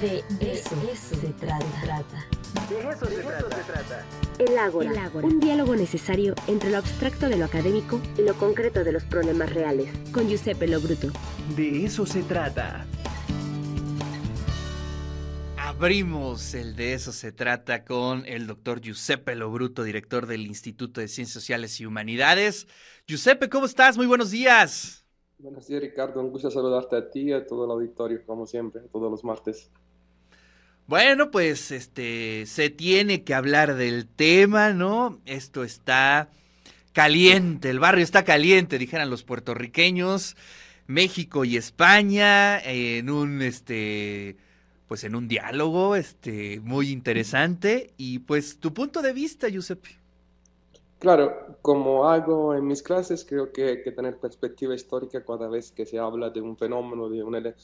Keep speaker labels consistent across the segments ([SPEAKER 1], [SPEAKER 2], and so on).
[SPEAKER 1] De eso, se trata.
[SPEAKER 2] De eso, se, trata.
[SPEAKER 3] El ágora, un diálogo necesario entre lo abstracto de lo académico y lo concreto de los problemas reales. Con Giuseppe Lobruto.
[SPEAKER 4] De eso se trata.
[SPEAKER 5] Abrimos el de eso se trata con el doctor Giuseppe Lobruto, director del Instituto de Ciencias Sociales y Humanidades. Giuseppe, ¿cómo estás? Muy buenos días.
[SPEAKER 6] Buenos días, Ricardo. Un gusto saludarte a ti y a todo el auditorio, como siempre, todos los martes.
[SPEAKER 5] Bueno, pues este se tiene que hablar del tema, ¿no? Esto está caliente, el barrio está caliente, dijeran los puertorriqueños, México y España en un este pues en un diálogo este muy interesante y pues tu punto de vista, Giuseppe.
[SPEAKER 6] Claro, como hago en mis clases, creo que hay que tener perspectiva histórica cada vez que se habla de un fenómeno, de una, de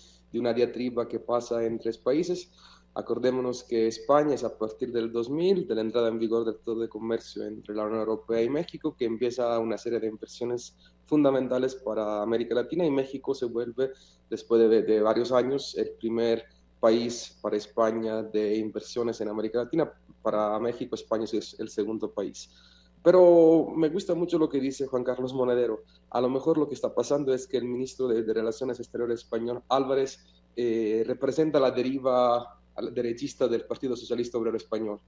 [SPEAKER 6] una diatriba que pasa en tres países. Acordémonos que España es a partir del 2000, de la entrada en vigor del Tratado de Comercio entre la Unión Europea y México, que empieza una serie de inversiones fundamentales para América Latina y México se vuelve, después de, de varios años, el primer país para España de inversiones en América Latina. Para México, España es el segundo país. Pero me gusta mucho lo que dice Juan Carlos Monedero. A lo mejor lo que está pasando es que el ministro de, de Relaciones Exteriores español, Álvarez, eh, representa la deriva derechista del Partido Socialista Obrero Español.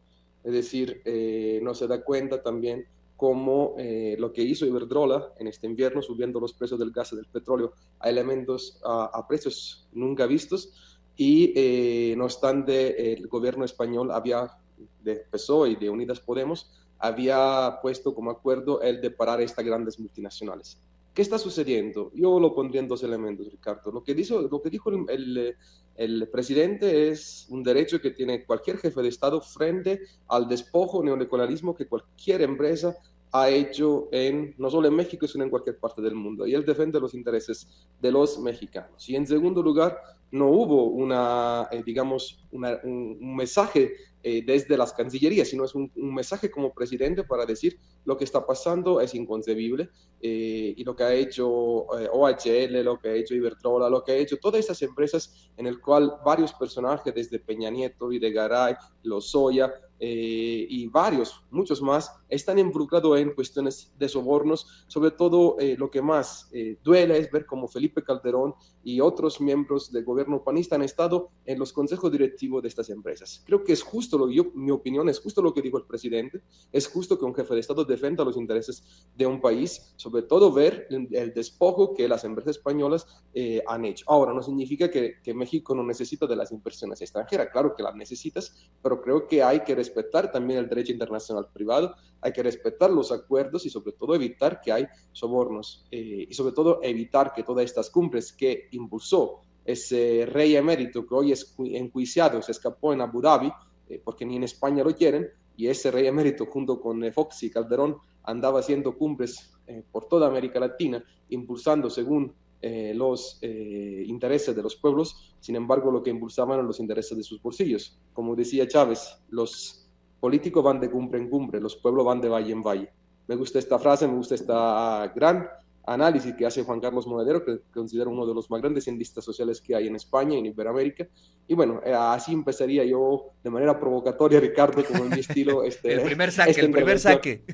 [SPEAKER 6] Es decir, eh, no se da cuenta también cómo eh, lo que hizo Iberdrola en este invierno, subiendo los precios del gas y del petróleo a elementos, a, a precios nunca vistos, y eh, no obstante el gobierno español había, de PSOE y de Unidas Podemos, había puesto como acuerdo el de parar estas grandes multinacionales. ¿Qué está sucediendo? Yo lo pondría en dos elementos, Ricardo. Lo que dijo, lo que dijo el, el, el, presidente es un derecho que tiene cualquier jefe de Estado frente al despojo neoliberalismo que cualquier empresa ha hecho en, no solo en México, sino en cualquier parte del mundo. Y él defiende los intereses de los mexicanos. Y en segundo lugar, no hubo una, eh, digamos, una, un, un, mensaje eh, desde las cancillerías, sino es un, un, mensaje como presidente para decir lo que está pasando es inconcebible eh, y lo que ha hecho eh, OHL, lo que ha hecho Iberdrola, lo que ha hecho todas estas empresas en el cual varios personajes desde Peña Nieto, Videgaray, Lozoya, eh, y varios, muchos más, están involucrados en cuestiones de sobornos. Sobre todo, eh, lo que más eh, duele es ver cómo Felipe Calderón y otros miembros del gobierno panista han estado en los consejos directivos de estas empresas. Creo que es justo, lo yo, mi opinión, es justo lo que dijo el presidente, es justo que un jefe de Estado defenda los intereses de un país, sobre todo ver el, el despojo que las empresas españolas eh, han hecho. Ahora, no significa que, que México no necesita de las inversiones extranjeras, claro que las necesitas, pero creo que hay que respetar también el derecho internacional privado, hay que respetar los acuerdos y sobre todo evitar que hay sobornos eh, y sobre todo evitar que todas estas cumbres que impulsó ese rey emérito que hoy es enjuiciado, se escapó en Abu Dhabi, eh, porque ni en España lo quieren, y ese rey emérito junto con eh, Fox y Calderón andaba haciendo cumbres eh, por toda América Latina, impulsando según los intereses de los pueblos, sin embargo lo que impulsaban eran los intereses de sus bolsillos. Como decía Chávez, los políticos van de cumbre en cumbre, los pueblos van de valle en valle. Me gusta esta frase, me gusta esta gran análisis que hace Juan Carlos Monedero, que considero uno de los más grandes cientistas sociales que hay en España y en Iberoamérica. Y bueno, eh, así empezaría yo de manera provocatoria, Ricardo, como en mi estilo. Este,
[SPEAKER 5] el primer saque, el primer saque.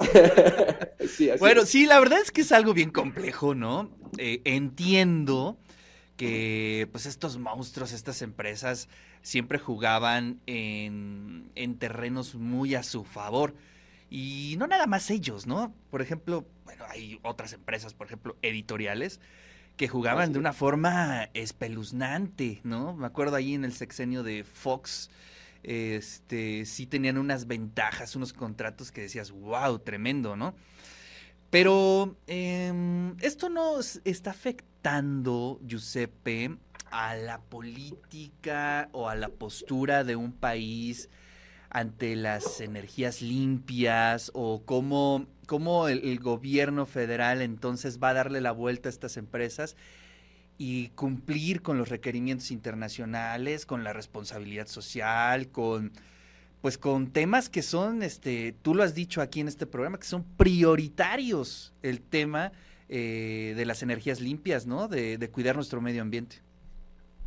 [SPEAKER 5] sí, bueno, es. sí, la verdad es que es algo bien complejo, ¿no? Eh, entiendo que pues estos monstruos, estas empresas siempre jugaban en, en terrenos muy a su favor. Y no nada más ellos, ¿no? Por ejemplo, bueno, hay otras empresas, por ejemplo, editoriales, que jugaban de una forma espeluznante, ¿no? Me acuerdo ahí en el sexenio de Fox, este, sí tenían unas ventajas, unos contratos que decías, wow, tremendo, ¿no? Pero eh, esto nos está afectando, Giuseppe, a la política o a la postura de un país ante las energías limpias o cómo, cómo el, gobierno federal entonces va a darle la vuelta a estas empresas y cumplir con los requerimientos internacionales, con la responsabilidad social, con pues con temas que son, este, tú lo has dicho aquí en este programa, que son prioritarios el tema eh, de las energías limpias, ¿no? De, de cuidar nuestro medio ambiente.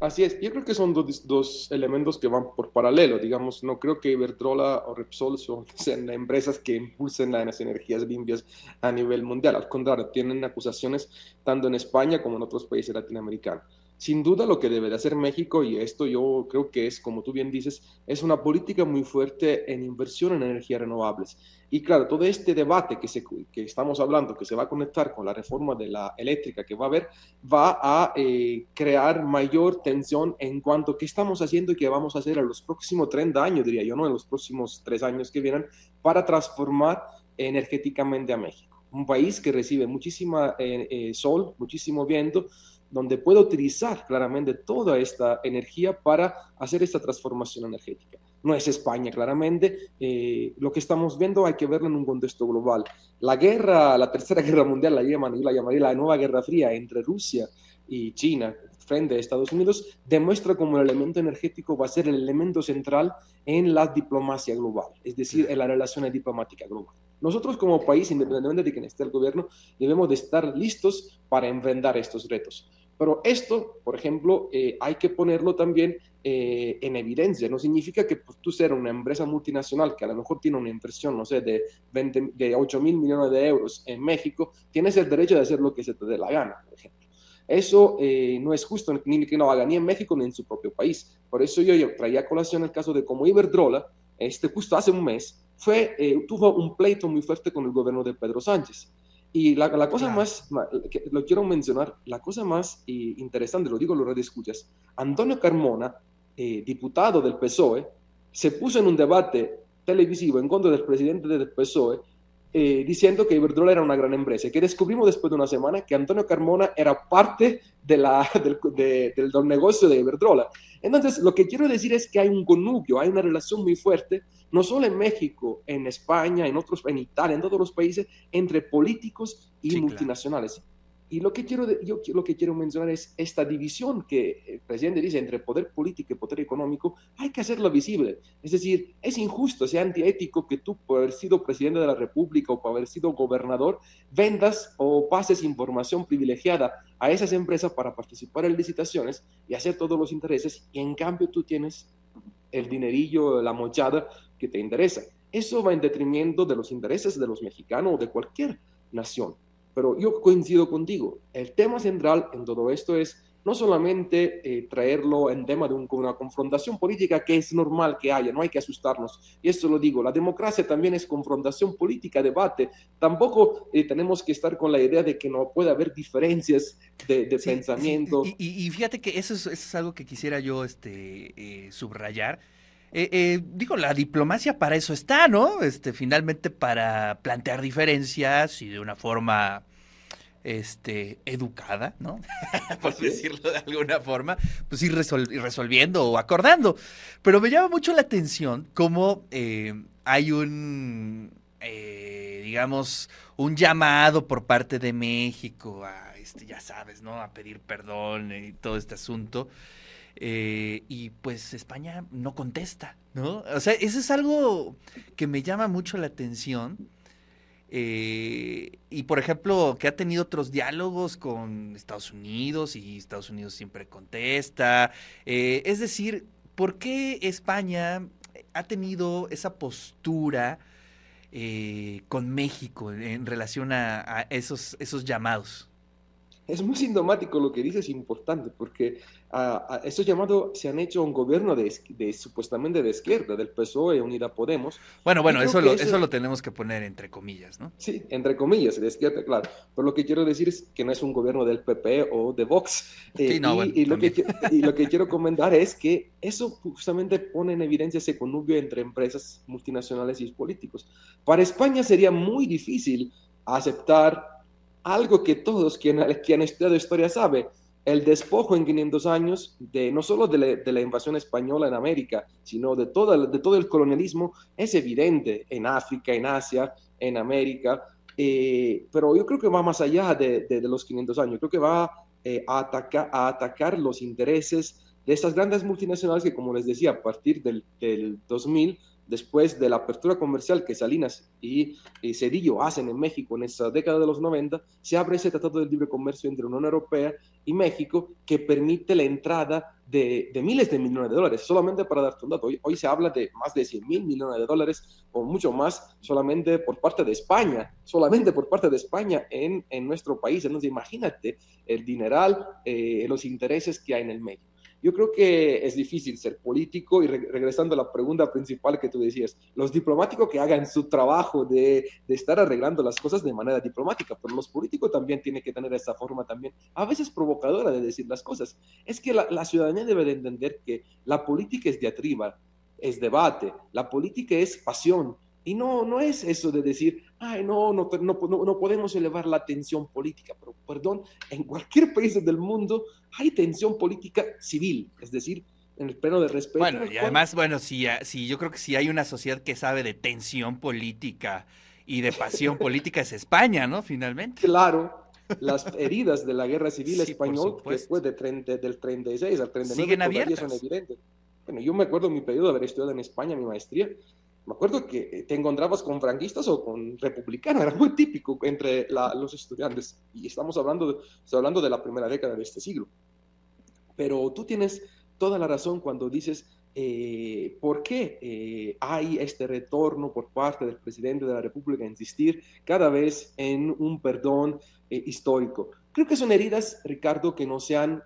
[SPEAKER 6] Así es, yo creo que son dos, dos, elementos que van por paralelo, digamos, no creo que Iberdrola o Repsol sean empresas que impulsen las energías limpias a nivel mundial, al contrario, tienen acusaciones tanto en España como en otros países latinoamericanos. Sin duda lo que debe de hacer México, y esto yo creo que es, como tú bien dices, es una política muy fuerte en inversión en energías renovables. Y claro, todo este debate que, se, que estamos hablando, que se va a conectar con la reforma de la eléctrica que va a haber, va a eh, crear mayor tensión en cuanto a qué estamos haciendo y qué vamos a hacer en los próximos 30 años, diría yo, no en los próximos tres años que vienen, para transformar energéticamente a México. Un país que recibe muchísima eh, eh, sol, muchísimo viento, donde puede utilizar claramente toda esta energía para hacer esta transformación energética. No es España, claramente. Eh, lo que estamos viendo hay que verlo en un contexto global. La guerra, la tercera guerra mundial, la llaman, la llamaría la nueva guerra fría entre Rusia y China frente a Estados Unidos, demuestra cómo el elemento energético va a ser el elemento central en la diplomacia global, es decir, en la relación diplomática global. Nosotros como país, independientemente de quién esté el gobierno, debemos de estar listos para enfrentar estos retos. Pero esto, por ejemplo, eh, hay que ponerlo también eh, en evidencia. No significa que pues, tú seas una empresa multinacional que a lo mejor tiene una inversión, no sé, de, 20, de 8 mil millones de euros en México, tienes el derecho de hacer lo que se te dé la gana, por ejemplo. Eso eh, no es justo ni que no haga ni en México ni en su propio país. Por eso yo, yo traía a colación el caso de cómo Iberdrola, este, justo hace un mes, fue, tuvo un pleito muy fuerte con el gobierno de Pedro Sánchez y la, la cosa más, que lo quiero mencionar, la cosa más eh, interesante, lo digo, lo escuchas, Antonio Carmona, eh, diputado del PSOE, se puso en un debate televisivo en contra del presidente del PSOE, eh, diciendo que Iberdrola era una gran empresa, que descubrimos después de una semana que Antonio Carmona era parte de la, del, del, del negocio de Iberdrola. Entonces, lo que quiero decir es que hay un connubio, hay una relación muy fuerte no solo en México, en España, en otros, en Italia, en todos los países, entre políticos y multinacionales. Y lo que, quiero, yo lo que quiero mencionar es esta división que el presidente dice entre poder político y poder económico, hay que hacerlo visible. Es decir, es injusto, es antiético que tú, por haber sido presidente de la República o por haber sido gobernador, vendas o pases información privilegiada a esas empresas para participar en licitaciones y hacer todos los intereses, y en cambio tú tienes el dinerillo, la mochada que te interesa. Eso va en detrimento de los intereses de los mexicanos o de cualquier nación. Pero yo coincido contigo, el tema central en todo esto es no solamente eh, traerlo en tema de una confrontación política que es normal que haya, no hay que asustarnos. Y esto lo digo, la democracia también es confrontación política, debate. Tampoco eh, tenemos que estar con la idea de que no puede haber diferencias de, pensamiento.
[SPEAKER 5] y, fíjate que eso es, algo que quisiera yo este, eh, subrayar. Digo, la diplomacia para eso está, ¿no? Este, finalmente para plantear diferencias y de una forma este, educada, ¿no? Por decirlo de alguna forma, pues ir, resolviendo o acordando. Pero me llama mucho la atención cómo eh, hay un, eh, digamos, un llamado por parte de México a, este, ya sabes, ¿no? A pedir perdón y todo este asunto. Eh, y pues España no contesta, ¿no? O sea, eso es algo que me llama mucho la atención eh, y por ejemplo, que ha tenido otros diálogos con Estados Unidos y Estados Unidos siempre contesta. Eh, es decir, ¿por qué España ha tenido esa postura eh, con México en relación a, esos, esos llamados?
[SPEAKER 6] Es muy sintomático lo que dices, importante, porque a, estos llamados se han hecho un gobierno de, supuestamente de izquierda, del PSOE, Unida Podemos.
[SPEAKER 5] Bueno, bueno, eso lo, eso... lo tenemos que poner entre comillas, ¿no?
[SPEAKER 6] Sí, entre comillas, de izquierda, claro. Pero lo que quiero decir es que no es un gobierno del PP o de Vox. Eh, y, lo que, y, lo que, quiero comentar es que eso justamente pone en evidencia ese connubio entre empresas multinacionales y políticos. Para España sería muy difícil aceptar algo que todos quienes quien han estudiado historia sabe, el despojo en 500 años, de, no solo de la, invasión española en América, sino de todo, de todo el colonialismo, es evidente en África, en Asia, en América, eh, pero yo creo que va más allá de, los 500 años, creo que va eh, a, atacar, a atacar los intereses de estas grandes multinacionales que, como les decía, a partir del 2000 después de la apertura comercial que Salinas y, Cedillo hacen en México en esa década de los 90, se abre ese tratado de libre comercio entre Unión Europea y México que permite la entrada de, miles de millones de dólares. Solamente para darte un dato, hoy, se habla de más de 100 mil millones de dólares o mucho más solamente por parte de España, solamente por parte de España en, en nuestro país. Entonces imagínate el dineral, eh, los intereses que hay en el medio. Yo creo que es difícil ser político y regresando a la pregunta principal que tú decías, los diplomáticos que hagan su trabajo de, de, estar arreglando las cosas de manera diplomática, pero los políticos también tienen que tener esa forma también, a veces provocadora de decir las cosas. Es que la, la ciudadanía debe de entender que la política es diatriba, es debate, la política es pasión, y no, no es eso de decir, ay, no no, no, no, podemos elevar la tensión política, pero perdón, en cualquier país del mundo hay tensión política civil, es decir, en el pleno de respeto.
[SPEAKER 5] Bueno, y además, bueno, si, si yo creo que si hay una sociedad que sabe de tensión política y de pasión política es España, ¿no? Finalmente.
[SPEAKER 6] Claro, las heridas de la guerra civil española después de, del 36 al 39
[SPEAKER 5] siguen abiertas. son
[SPEAKER 6] evidentes. Bueno, yo me acuerdo en mi periodo de haber estudiado en España mi maestría, me acuerdo que te encontrabas con franquistas o con republicanos, era muy típico entre los estudiantes, y estamos hablando de, hablando de la primera década de este siglo. Pero tú tienes toda la razón cuando dices eh, por qué eh, hay este retorno por parte del presidente de la República a insistir cada vez en un perdón eh, histórico. Creo que son heridas, Ricardo, que no se han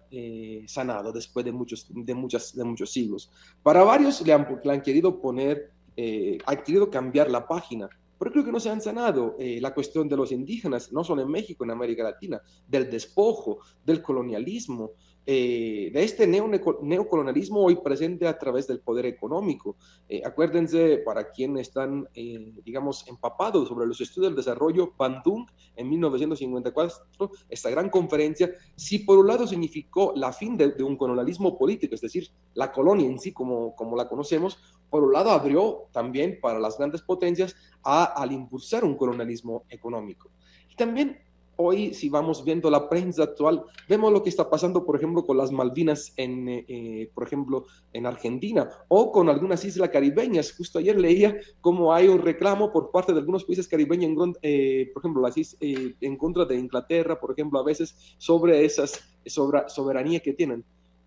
[SPEAKER 6] sanado después de muchos, de, muchas, de muchos siglos. Para varios le han, le han querido poner eh, ha querido cambiar la página, pero creo que no se han sanado eh, la cuestión de los indígenas, no solo en México, en América Latina, del despojo, del colonialismo, eh, de este neocolonialismo hoy presente a través del poder económico. Eh, acuérdense, para quienes están, eh, digamos, empapados sobre los estudios del desarrollo, Bandung en 1954, esta gran conferencia, si por un lado significó la fin de, un colonialismo político, es decir, la colonia en sí como, como la conocemos, por un lado abrió también para las grandes potencias a, al impulsar un colonialismo económico. Y también hoy, si vamos viendo la prensa actual, vemos lo que está pasando, por ejemplo, con las Malvinas, en, eh, eh, por ejemplo, en Argentina, o con algunas islas caribeñas. Justo ayer leía cómo hay un reclamo por parte de algunos países caribeños, en, eh, por ejemplo, las, en contra de Inglaterra, por ejemplo, a veces sobre esas sobre, soberanía que tienen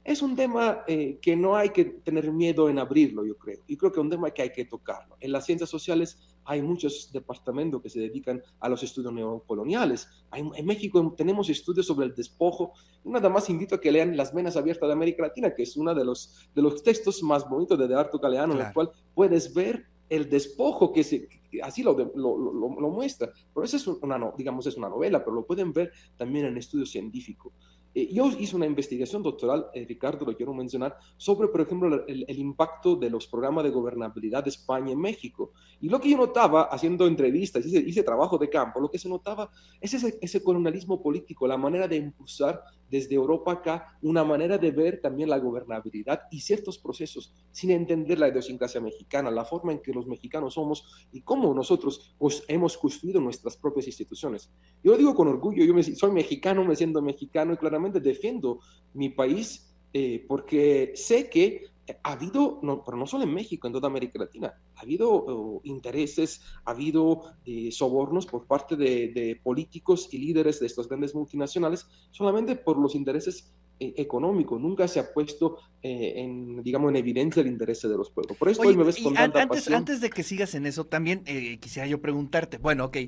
[SPEAKER 6] es un tema eh, que no hay que tener miedo en abrirlo, yo creo. Y creo que es un tema que hay que tocarlo. En las ciencias sociales hay muchos departamentos que se dedican a los estudios neocoloniales. en México tenemos estudios sobre el despojo. Nada más invito a que lean Las Venas Abiertas de América Latina, que es uno de los, de los textos más bonitos de Eduardo Galeano, en el cual puedes ver el despojo que se, así lo, lo, lo, muestra. Pero eso es una, digamos, es una novela, pero lo pueden ver también en estudio científico. Eh, yo hice una investigación doctoral, eh, Ricardo, lo quiero mencionar, sobre, por ejemplo, el, impacto de los programas de gobernabilidad de España en México. Y lo que yo notaba, haciendo entrevistas, hice, hice trabajo de campo, lo que se notaba es ese, ese colonialismo político, la manera de impulsar desde Europa acá una manera de ver también la gobernabilidad y ciertos procesos sin entender la idiosincrasia mexicana, la forma en que los mexicanos somos y cómo nosotros pues, hemos construido nuestras propias instituciones. Yo lo digo con orgullo, yo me, soy mexicano, me siento mexicano y claramente defiendo mi país eh, porque sé que ha habido, no, pero no solo en México, en toda América Latina, ha habido oh, intereses, ha habido eh, sobornos por parte de, políticos y líderes de estas grandes multinacionales solamente por los intereses eh, económicos. Nunca se ha puesto eh, en, digamos, en evidencia el interés de los pueblos. Por eso hoy me ves con tanta
[SPEAKER 5] antes, antes de que sigas en eso, también quisiera yo preguntarte, bueno, ok,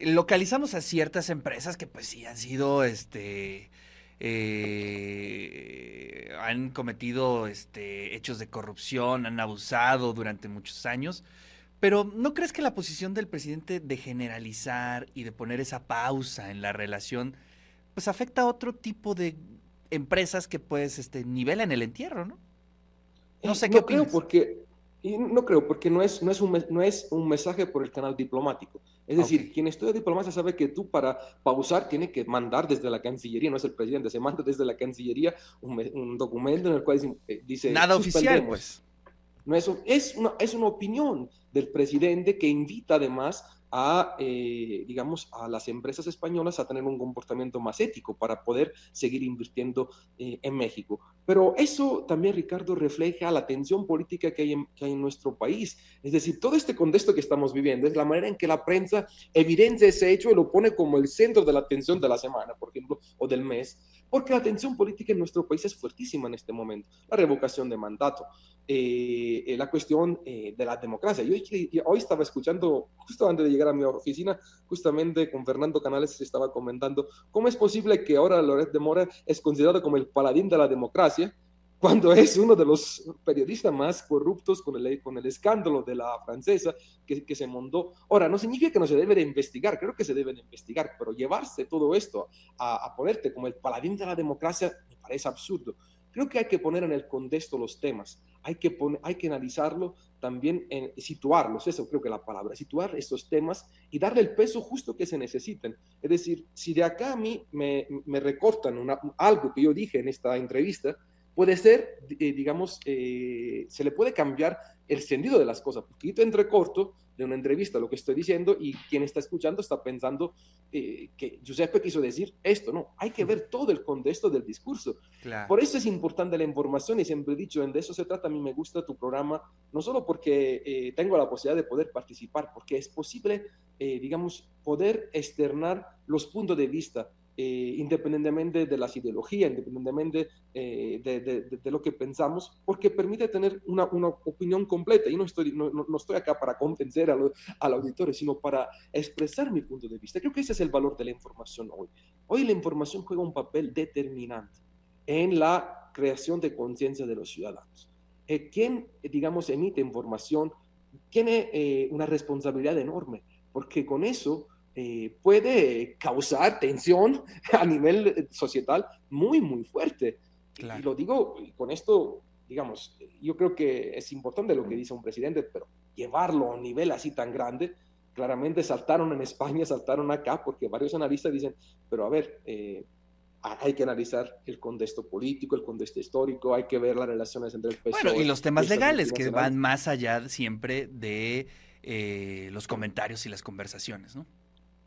[SPEAKER 5] localizamos a ciertas empresas que pues sí han sido, este eh, han cometido este, hechos de corrupción, han abusado durante muchos años. Pero ¿no crees que la posición del presidente de generalizar y de poner esa pausa en la relación, pues afecta a otro tipo de empresas que pues este, nivelan el entierro, ¿no?
[SPEAKER 6] No eh, sé qué creo porque no creo porque no es, no es, un, no es un mensaje por el canal diplomático. Es decir, quien estudia diplomacia sabe que tú para pausar tiene que mandar desde la Cancillería, no es el presidente, se manda desde la Cancillería un, documento en el cual dice...
[SPEAKER 5] Eh, Nada oficial, pues.
[SPEAKER 6] No es, es, una, es una opinión del presidente que invita además a, eh, digamos, a las empresas españolas a tener un comportamiento más ético para poder seguir invirtiendo eh, en México. Pero eso también, Ricardo, refleja la tensión política que hay, en, que hay en nuestro país. Es decir, todo este contexto que estamos viviendo es la manera en que la prensa evidencia ese hecho y lo pone como el centro de la atención de la semana, por ejemplo, o del mes porque la tensión política en nuestro país es fuertísima en este momento. La revocación de mandato, eh, eh, la cuestión de la democracia. Yo, hoy estaba escuchando, justo antes de llegar a mi oficina, justamente con Fernando Canales se estaba comentando cómo es posible que ahora Loret de Mora es considerado como el paladín de la democracia cuando es uno de los periodistas más corruptos con el, con el escándalo de la francesa que, que, se montó. Ahora, no significa que no se debe de investigar, creo que se debe de investigar, pero llevarse todo esto a, a ponerte como el paladín de la democracia me parece absurdo. Creo que hay que poner en el contexto los temas, hay que, poner, hay que analizarlo también, en, situarlos, eso creo que la palabra, situar estos temas y darle el peso justo que se necesiten. Es decir, si de acá a mí me, me recortan una, algo que yo dije en esta entrevista, puede ser, eh, digamos, eh, se le puede cambiar el sentido de las cosas. Porque yo te entrecorto de una entrevista lo que estoy diciendo y quien está escuchando está pensando eh, que Giuseppe quiso decir esto. No, hay que ver todo el contexto del discurso. Por eso es importante la información y siempre he dicho, de eso se trata. A mí me gusta tu programa, no solo porque tengo la posibilidad de poder participar, porque es posible, digamos, poder externar los puntos de vista eh, independientemente de las ideologías, independientemente eh, de, lo que pensamos, porque permite tener una, opinión completa. Y no estoy, no, no estoy acá para convencer al, al auditorio, sino para expresar mi punto de vista. Creo que ese es el valor de la información hoy. Hoy la información juega un papel determinante en la creación de conciencia de los ciudadanos. Eh, quien, digamos, emite información tiene una responsabilidad enorme, porque con eso eh, puede causar tensión a nivel societal muy, muy fuerte. Y lo digo con esto, digamos, yo creo que es importante lo que dice un presidente, pero llevarlo a un nivel así tan grande, claramente saltaron en España, saltaron acá, porque varios analistas dicen, pero a ver, eh, hay que analizar el contexto político, el contexto histórico, hay que ver las relaciones entre el PSOE.
[SPEAKER 5] Bueno, y los temas legales que van más allá siempre de eh, los comentarios y las conversaciones, ¿no?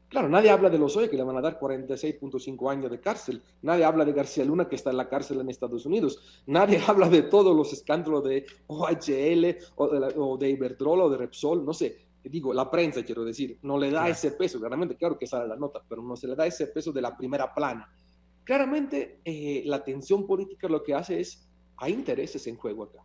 [SPEAKER 6] Claro, nadie habla de los Lozoya que le van a dar 46.5 años de cárcel. Nadie habla de García Luna que está en la cárcel en Estados Unidos. Nadie habla de todos los escándalos de OHL o de, o de Iberdrola o de Repsol. No sé, digo, la prensa quiero decir, no le da ese peso. Claramente, claro que sale la nota, pero no se le da ese peso de la primera plana. Claramente, eh, la tensión política lo que hace es, hay intereses en juego acá.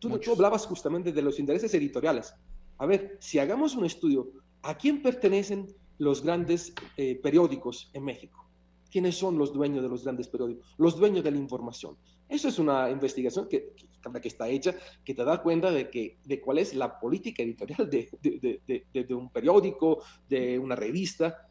[SPEAKER 6] Tú, tú hablabas justamente de los intereses editoriales. A ver, si hagamos un estudio, ¿a quién pertenecen los grandes eh, periódicos en México. ¿Quiénes son los dueños de los grandes periódicos? Los dueños de la información. Eso es una investigación que, que, está hecha, que te da cuenta de, que, de cuál es la política editorial de, de, de, un periódico, de una revista.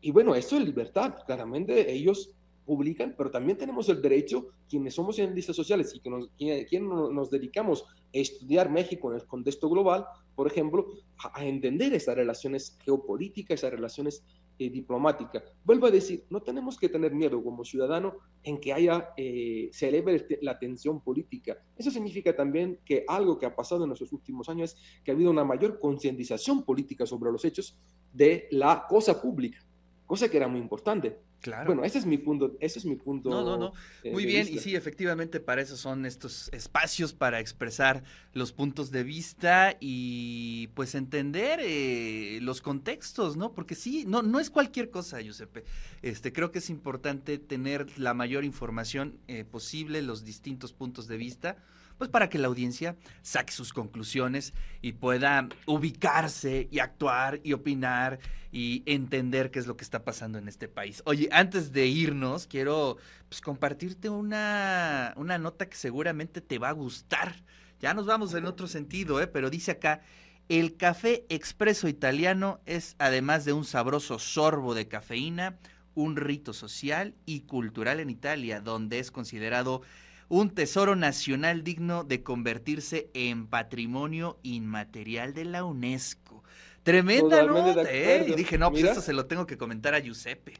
[SPEAKER 6] Y bueno, eso es libertad. Claramente ellos publican, pero también tenemos el derecho, quienes somos analistas sociales y que nos, quienes nos dedicamos a estudiar México en el contexto global, por ejemplo, a, entender esas relaciones geopolíticas, esas relaciones eh, diplomáticas. Vuelvo a decir, no tenemos que tener miedo como ciudadano en que haya, eh, se eleve este, la tensión política. Eso significa también que algo que ha pasado en los últimos años es que ha habido una mayor concientización política sobre los hechos de la cosa pública, cosa que era muy importante. Claro. Bueno, ese es mi punto, ese es mi punto.
[SPEAKER 5] No, no, no. Muy bien, y sí, efectivamente, para eso son estos espacios para expresar los puntos de vista y pues entender eh, los contextos, ¿no? Porque sí, no, no es cualquier cosa, Giuseppe. Este, creo que es importante tener la mayor información eh, posible, los distintos puntos de vista pues para que la audiencia saque sus conclusiones y pueda ubicarse y actuar y opinar y entender qué es lo que está pasando en este país. Oye, antes de irnos, quiero pues, compartirte una, una nota que seguramente te va a gustar. Ya nos vamos en otro sentido, ¿eh? pero dice acá, el café expreso italiano es, además de un sabroso sorbo de cafeína, un rito social y cultural en Italia, donde es considerado un tesoro nacional digno de convertirse en patrimonio inmaterial de la UNESCO. Tremenda nota, ¿eh? Y dije, no, pues esto se lo tengo que comentar a Giuseppe.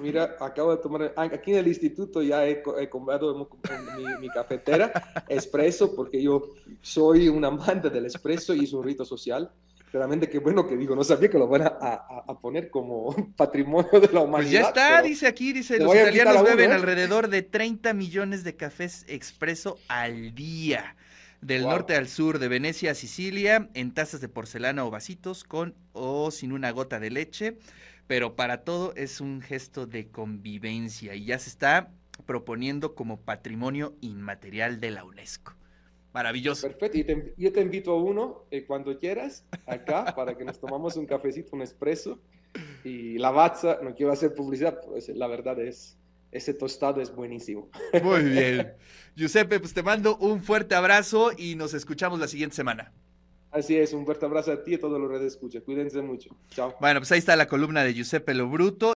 [SPEAKER 6] Mira, acabo de tomar, ah, aquí en el instituto ya he, comprado mi, cafetera, expreso, porque yo soy un amante del expreso y es un rito social realmente qué bueno que digo, no sabía que lo van a, poner como patrimonio de la humanidad. Pues
[SPEAKER 5] ya está, dice aquí, dice, los italianos beben ¿eh? alrededor de 30 millones de cafés expreso al día. Del norte al sur, de Venecia a Sicilia, en tazas de porcelana o vasitos, con o sin una gota de leche. Pero para todo es un gesto de convivencia y ya se está proponiendo como patrimonio inmaterial de la UNESCO. Maravilloso.
[SPEAKER 6] Perfecto, y te, yo te invito a uno eh, cuando quieras, acá, para que nos tomamos un cafecito, un espresso. Y la bazza, no quiero hacer publicidad, pues la verdad es, ese tostado es buenísimo.
[SPEAKER 5] Muy bien. Giuseppe, pues te mando un fuerte abrazo y nos escuchamos la siguiente semana.
[SPEAKER 6] Así es, un fuerte abrazo a ti y a todos los redes escucha. Cuídense mucho. Chao.
[SPEAKER 5] Bueno, pues ahí está la columna de Giuseppe Lo Bruto.